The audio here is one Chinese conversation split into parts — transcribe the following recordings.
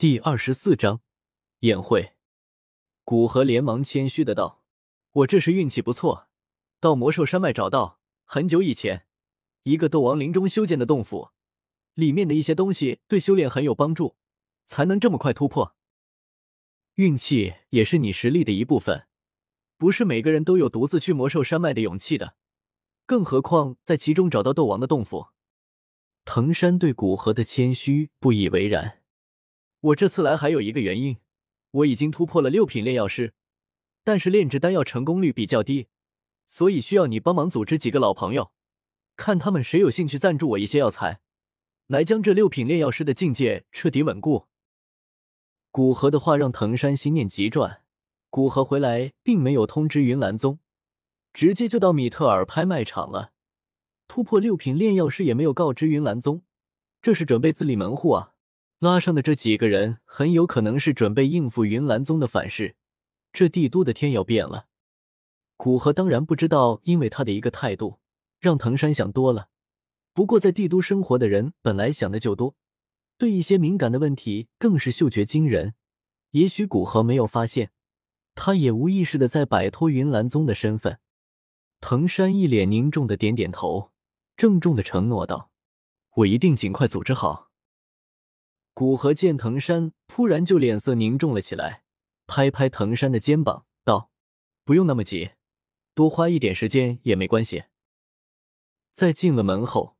第二十四章宴会。古河连忙谦虚的道：“我这是运气不错，到魔兽山脉找到很久以前一个斗王陵中修建的洞府，里面的一些东西对修炼很有帮助，才能这么快突破。运气也是你实力的一部分，不是每个人都有独自去魔兽山脉的勇气的，更何况在其中找到斗王的洞府。”藤山对古河的谦虚不以为然。我这次来还有一个原因，我已经突破了六品炼药师，但是炼制丹药成功率比较低，所以需要你帮忙组织几个老朋友，看他们谁有兴趣赞助我一些药材，来将这六品炼药师的境界彻底稳固。古河的话让藤山心念急转，古河回来并没有通知云岚宗，直接就到米特尔拍卖场了，突破六品炼药师也没有告知云岚宗，这是准备自立门户啊。拉上的这几个人很有可能是准备应付云岚宗的反噬，这帝都的天要变了。古河当然不知道，因为他的一个态度，让藤山想多了。不过在帝都生活的人本来想的就多，对一些敏感的问题更是嗅觉惊人。也许古河没有发现，他也无意识的在摆脱云岚宗的身份。藤山一脸凝重的点点头，郑重的承诺道：“我一定尽快组织好。”古河见藤山突然就脸色凝重了起来，拍拍藤山的肩膀道：“不用那么急，多花一点时间也没关系。”在进了门后，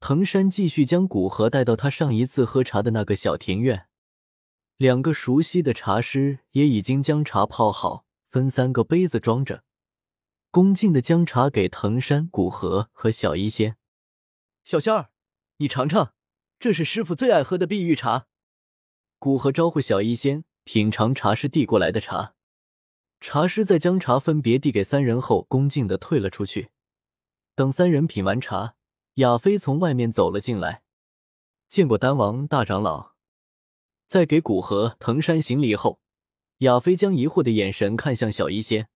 藤山继续将古河带到他上一次喝茶的那个小庭院。两个熟悉的茶师也已经将茶泡好，分三个杯子装着，恭敬的将茶给藤山、古河和小医仙。小仙儿，你尝尝。这是师傅最爱喝的碧玉茶。古河招呼小医仙品尝茶师递过来的茶，茶师在将茶分别递给三人后，恭敬的退了出去。等三人品完茶，亚飞从外面走了进来，见过丹王大长老。在给古河、藤山行礼后，亚飞将疑惑的眼神看向小医仙：“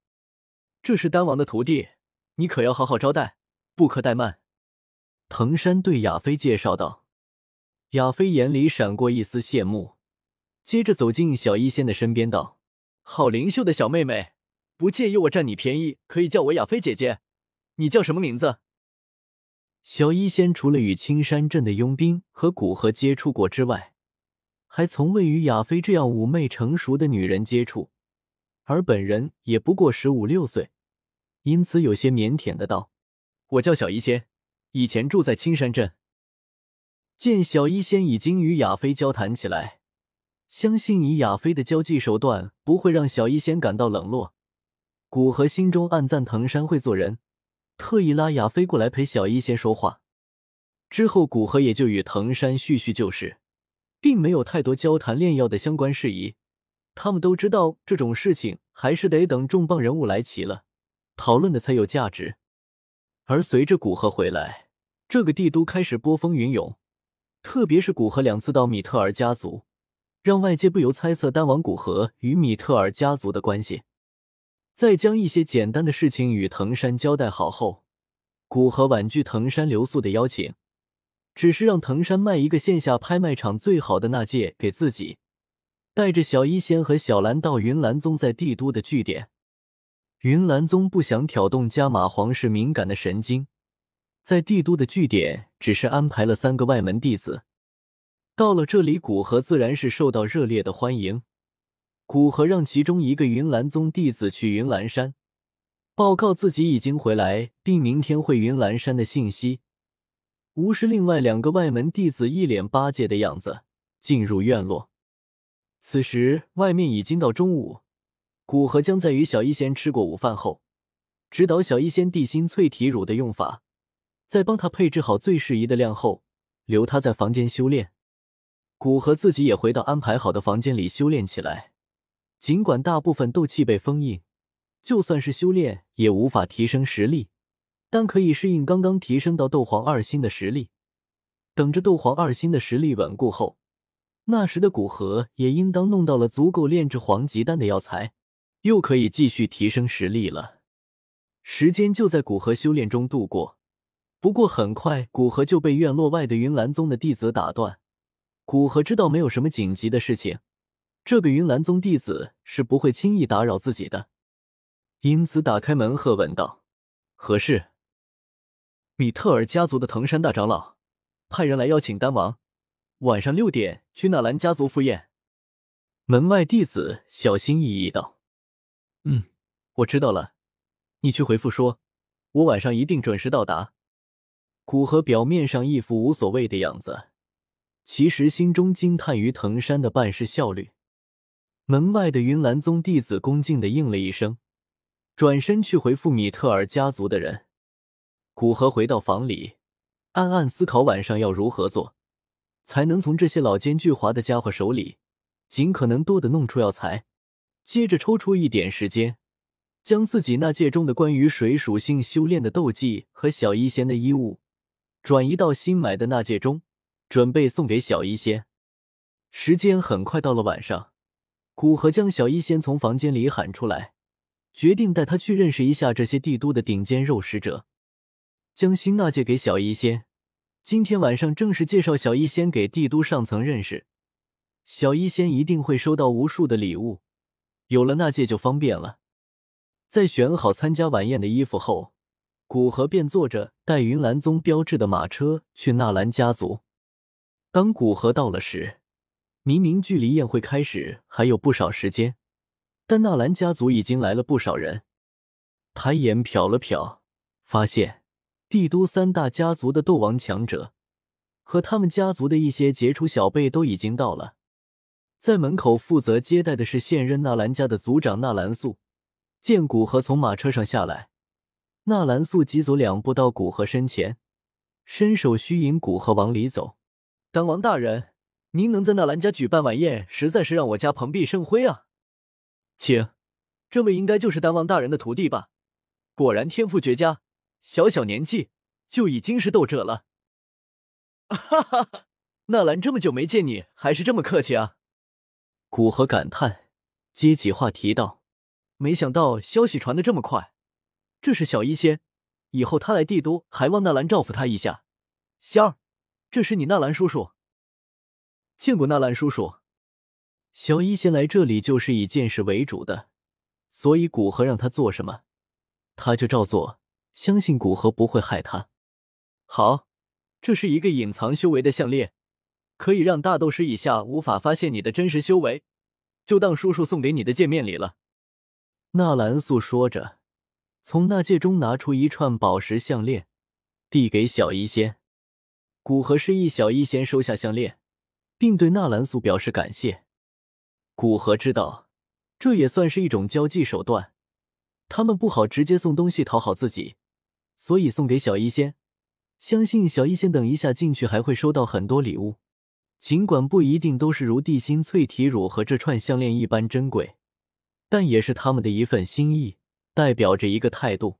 这是丹王的徒弟，你可要好好招待，不可怠慢。”藤山对亚飞介绍道。亚飞眼里闪过一丝羡慕，接着走进小医仙的身边，道：“好灵秀的小妹妹，不介意我占你便宜，可以叫我亚飞姐姐。你叫什么名字？”小医仙除了与青山镇的佣兵和古河接触过之外，还从未与亚飞这样妩媚成熟的女人接触，而本人也不过十五六岁，因此有些腼腆的道：“我叫小医仙，以前住在青山镇。”见小医仙已经与亚飞交谈起来，相信以亚飞的交际手段，不会让小医仙感到冷落。古河心中暗赞藤山会做人，特意拉亚飞过来陪小医仙说话。之后，古河也就与藤山叙叙旧事，并没有太多交谈炼药的相关事宜。他们都知道这种事情还是得等重磅人物来齐了，讨论的才有价值。而随着古河回来，这个帝都开始波风云涌。特别是古河两次到米特尔家族，让外界不由猜测丹王古河与米特尔家族的关系。在将一些简单的事情与藤山交代好后，古河婉拒藤山留宿的邀请，只是让藤山卖一个线下拍卖场最好的那戒给自己，带着小医仙和小兰到云岚宗在帝都的据点。云岚宗不想挑动加玛皇室敏感的神经。在帝都的据点，只是安排了三个外门弟子。到了这里，古河自然是受到热烈的欢迎。古河让其中一个云岚宗弟子去云岚山，报告自己已经回来，并明天会云岚山的信息。无视另外两个外门弟子一脸巴结的样子，进入院落。此时外面已经到中午，古河将在与小医仙吃过午饭后，指导小医仙地心淬体乳的用法。在帮他配置好最适宜的量后，留他在房间修炼。古河自己也回到安排好的房间里修炼起来。尽管大部分斗气被封印，就算是修炼也无法提升实力，但可以适应刚刚提升到斗皇二星的实力。等着斗皇二星的实力稳固后，那时的古河也应当弄到了足够炼制黄级丹的药材，又可以继续提升实力了。时间就在古河修炼中度过。不过很快，古河就被院落外的云岚宗的弟子打断。古河知道没有什么紧急的事情，这个云岚宗弟子是不会轻易打扰自己的，因此打开门喝问道：“何事？”米特尔家族的藤山大长老派人来邀请丹王，晚上六点去纳兰家族赴宴。门外弟子小心翼翼道：“嗯，我知道了，你去回复说，我晚上一定准时到达。”古河表面上一副无所谓的样子。其实心中惊叹于藤山的办事效率。门外的云岚宗弟子恭敬的应了一声，转身去回复米特尔家族的人。古河回到房里，暗暗思考晚上要如何做，才能从这些老奸巨猾的家伙手里尽可能多的弄出药材。接着抽出一点时间，将自己那戒中的关于水属性修炼的斗技和小医仙的衣物转移到新买的那戒中。准备送给小医仙。时间很快到了晚上，古河将小医仙从房间里喊出来，决定带他去认识一下这些帝都的顶尖肉食者。将新纳戒给小医仙，今天晚上正式介绍小医仙给帝都上层认识。小医仙一定会收到无数的礼物，有了纳戒就方便了。在选好参加晚宴的衣服后，古河便坐着带云岚宗标志的马车去纳兰家族。当古河到了时，明明距离宴会开始还有不少时间，但纳兰家族已经来了不少人。抬眼瞟了瞟，发现帝都三大家族的斗王强者和他们家族的一些杰出小辈都已经到了。在门口负责接待的是现任纳兰家的族长纳兰素。见古河从马车上下来，纳兰素急走两步到古河身前，伸手虚引古河往里走。丹王大人，您能在纳兰家举办晚宴，实在是让我家蓬荜生辉啊！请，这位应该就是丹王大人的徒弟吧？果然天赋绝佳，小小年纪就已经是斗者了。哈哈哈！纳兰这么久没见你，还是这么客气啊！古河感叹，接起话题道：“没想到消息传的这么快，这是小医仙，以后他来帝都，还望纳兰照拂他一下。”仙儿。这是你纳兰叔叔，见过纳兰叔叔。小医仙来这里就是以见识为主的，所以古河让他做什么，他就照做。相信古河不会害他。好，这是一个隐藏修为的项链，可以让大斗师以下无法发现你的真实修为，就当叔叔送给你的见面礼了。纳兰素说着，从那戒中拿出一串宝石项链，递给小医仙。古河示意小医仙收下项链，并对纳兰素表示感谢。古河知道，这也算是一种交际手段。他们不好直接送东西讨好自己，所以送给小医仙。相信小医仙等一下进去还会收到很多礼物，尽管不一定都是如地心淬体乳和这串项链一般珍贵，但也是他们的一份心意，代表着一个态度。